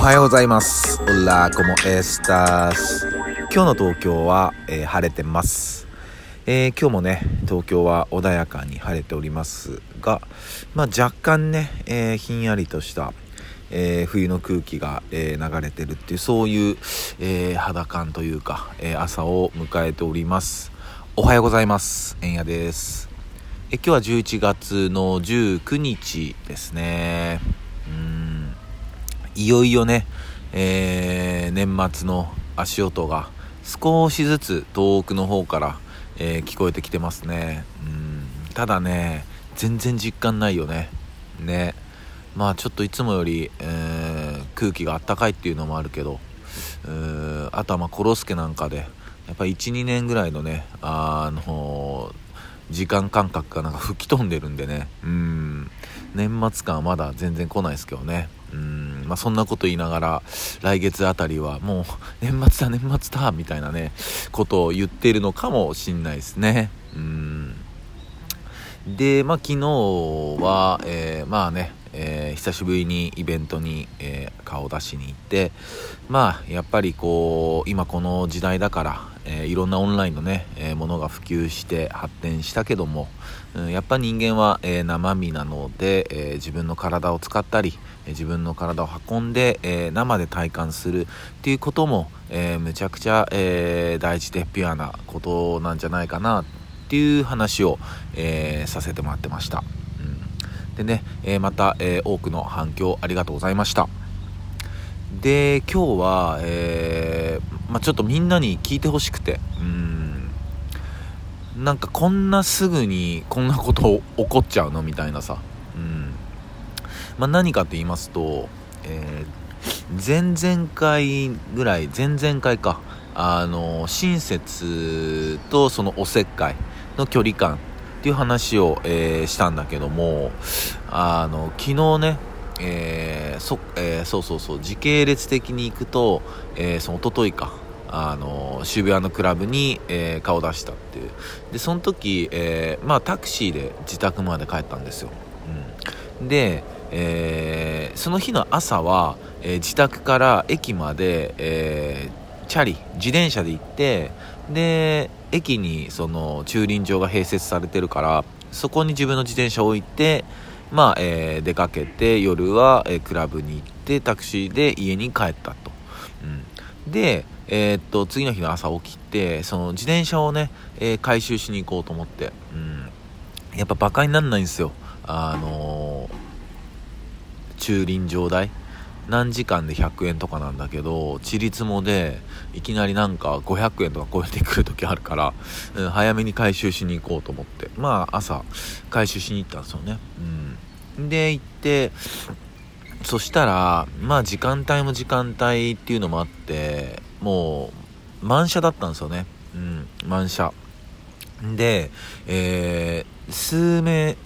はようございます。オラコモエスタス。今日の東京は、えー晴れてます。えー今日もね、東京は穏やかに晴れておりますが、まあ、若干ね、えーひんやりとした、えー冬の空気が、えー流れてるっていう、そういう、えー肌感というか、えー朝を迎えております。おはようございます。えんやです。え今日は11月の19日ですね。いよいよね、えー年末の足音が少しずつ遠くの方から、えー聞こえてきてますね。うんただね、全然実感ないよね。ね。まあちょっといつもより、えー空気があったかいっていうのもあるけど、うーあとはまあコロスケなんかで、やっぱ12年ぐらいのね、あの時間感覚がなんか吹き飛んでるんでねうん年末感はまだ全然来ないですけどねうんまあそんなこと言いながら来月あたりはもう 年末だ年末だみたいなねことを言ってるのかもしんないですね。うん。でまあ昨日は、えーまあねえー久しぶりにイベントに、えー顔出しに行ってまあやっぱりこう今この時代だから、えーいろんなオンラインのね、えーものが普及して発展したけども、うんやっぱ人間は、えー生身なので、え自分の体を使ったり、え自分の体を運んで、え生で体感するっていうことも、えーむちゃくちゃ、え大事でピュアなことなんじゃないかなっていう話を、えさせてもらってました。うんでね、えまた、え多くの反響ありがとうございました。で今日は、えーまあ、ちょっとみんなに聞いてほしくて。うん。なんかこんなすぐにこんなこと起こっちゃうのみたいなさ、うん。まあ、何かと言いますと、えー前々回ぐらい前々回か。あの親切とそのおせっかいの距離感っていう話を、えーしたんだけどもあの昨日ねえーそえーそうそうそう時系列的に行くと、えーその一昨日かあの渋谷のクラブに、えー顔出したっていう。でその時、えーまあタクシーで自宅まで帰ったんですよ、うん、で、えーその日の朝は、え自宅から駅まで、えチャリ自転車で行ってで駅にその駐輪場が併設されてるからそこに自分の自転車を置いてまあ、えー出かけて夜は、えークラブに行ってタクシーで家に帰ったと、うん、で、えーっと次の日の朝起きてその自転車をね、え回収しに行こうと思って、うん、やっぱバカになんないんですよ。あの駐輪場代。何時間で100円とかなんだけどちりつもでいきなりなんか500円とか超えてくる時あるから、うん早めに回収しに行こうと思って。まあ朝回収しに行ったんですよね。うん。で行ってそしたらまあ時間帯も時間帯っていうのもあってもう満車だったんですよね。うん満車。でえー数名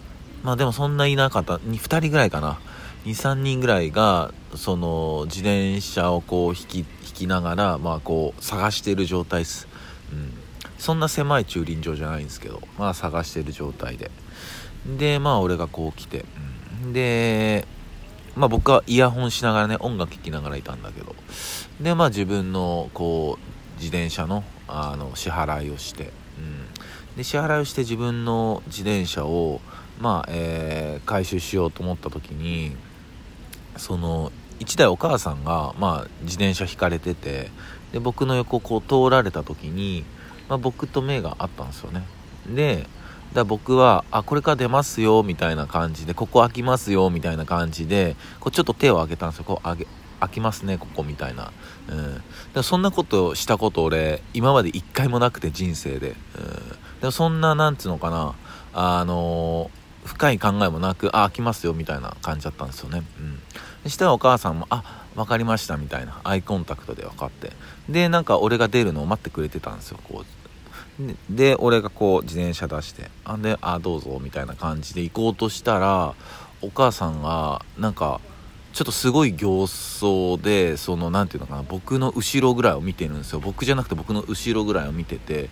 まあでもそんないなかった。2人ぐらいかな。23人ぐらいがその自転車をこう引き引きながらまあこう探してる状態です、うん、そんな狭い駐輪場じゃないんですけどまあ探してる状態で。でまあ俺がこう来て、うん。でまあ僕はイヤホンしながらね音楽聴きながらいたんだけど。でまあ自分のこう自転車のあの支払いをして、うん、で支払いをして自分の自転車をまあ、えー回収しようと思った時にその1台お母さんが、まあ、自転車引かれててで僕の横をこう通られた時に、まあ、僕と目があったんですよね。でだ僕はあこれから出ますよみたいな感じでここ開きますよみたいな感じでこうちょっと手を挙げたんですよ。こう上げ開きますねここみたいな、うん、でそんなことしたこと俺今まで一回もなくて人生で、うん、でそんななんつうのかなあのー深い考えもなくあ開きますよみたいな感じだったんですよね、うん、そしたらお母さんもあ分かりましたみたいなアイコンタクトで分かって。でなんか俺が出るのを待ってくれてたんですよこう。で俺がこう自転車出してあであどうぞみたいな感じで行こうとしたらお母さんがなんかちょっとすごい形相でその何ていうのかな僕の後ろぐらいを見てるんですよ。僕じゃなくて僕の後ろぐらいを見てて。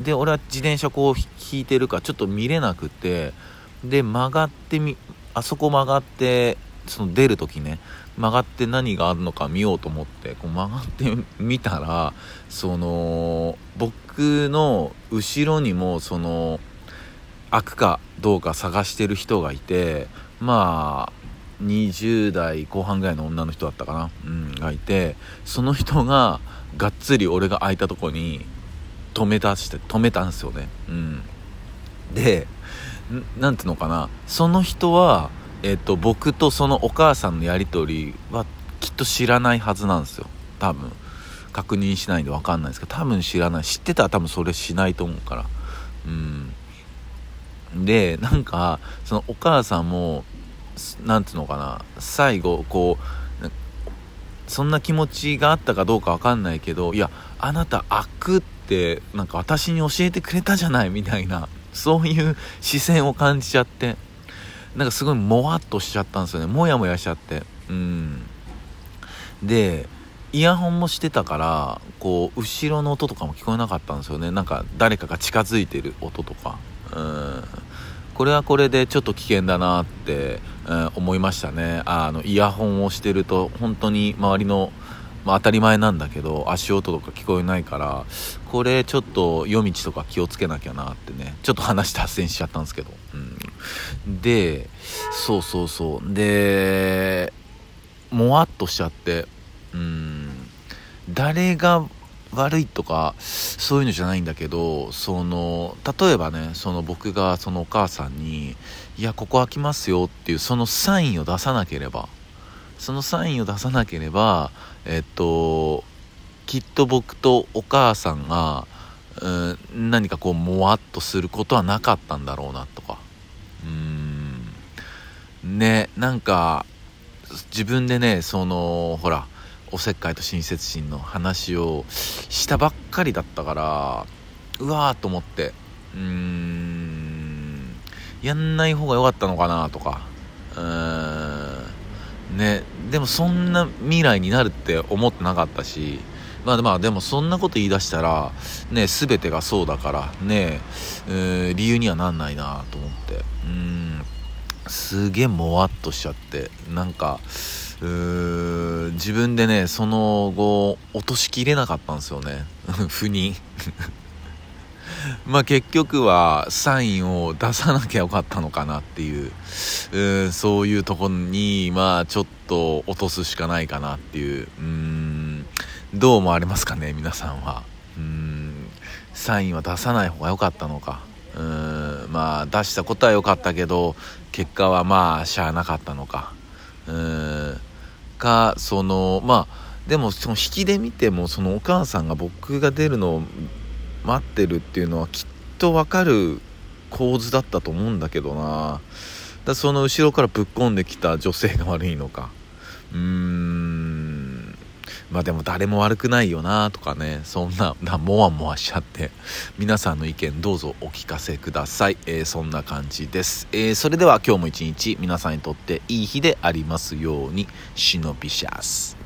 で俺は自転車こう引いてるからちょっと見れなくてで曲がってみあそこ曲がってその出る時ね曲がって何があるのか見ようと思ってこう曲がってみたらその僕の後ろにもその開くかどうか探してる人がいてまあ20代後半ぐらいの女の人だったかな、うん、がいてその人ががっつり俺が空いたとこに止めたして止めたんですよね、うん、で何ていうのかな。その人は、えっと、僕とそのお母さんのやり取りはきっと知らないはずなんですよ。多分。確認しないんで分かんないですけど多分知らない。知ってたら多分それしないと思うから。うん。でなんかそのお母さんも何ていうのかな。最後こうそんな気持ちがあったかどうか分かんないけどいやあなた開くってなんか私に教えてくれたじゃないみたいな。そういう視線を感じちゃってなんかすごいもわっとしちゃったんですよね。もやもやしちゃって。うん。でイヤホンもしてたからこう後ろの音とかも聞こえなかったんですよね。なんか誰かが近づいてる音とか。うん。これはこれでちょっと危険だなって、えー、思いましたね。あのイヤホンをしてると本当に周りの、まあ、当たり前なんだけど足音とか聞こえないからこれちょっと夜道とか気をつけなきゃなってねちょっと話脱線しちゃったんですけど、うん、でそうそうそう。でもわっとしちゃって。うん。誰が悪いとかそういうのじゃないんだけどその例えばねその僕がそのお母さんに「いやここ開きますよ」っていうそのサインを出さなければそのサインを出さなければえっときっと僕とお母さんが、うん、何かこうもわっとすることはなかったんだろうなとか。うん。ねなんか自分でねそのほらおせっかいと親切心の話をしたばっかりだったからうわーと思ってうーんやんない方が良かったのかなとか。うーん。ねでもそんな未来になるって思ってなかったしまあまあでもそんなこと言い出したらね全てがそうだからねえ、理由にはなんないなと思って。うん。すげえもわっとしちゃって。なんかうー自分でねその後落としきれなかったんですよね。腑に。まあ結局はサインを出さなきゃよかったのかなっていううんそういうとこにまあちょっと落とすしかないかなっていううんどう思われますかね皆さんは。うんサインは出さない方が良かったのか。うんまあ出したことは良かったけど結果はまあしゃあなかったのか。うんかそのまあでもその引きで見てもそのお母さんが僕が出るのを待ってるっていうのはきっとわかる構図だったと思うんだけどな。だその後ろからぶっ込んできた女性が悪いのか。うーん。まあでも誰も悪くないよなとかね。そんななもわもわしちゃって。皆さんの意見どうぞお聞かせください、えー、そんな感じです、えー、それでは今日も一日皆さんにとっていい日でありますように。シノビシャス。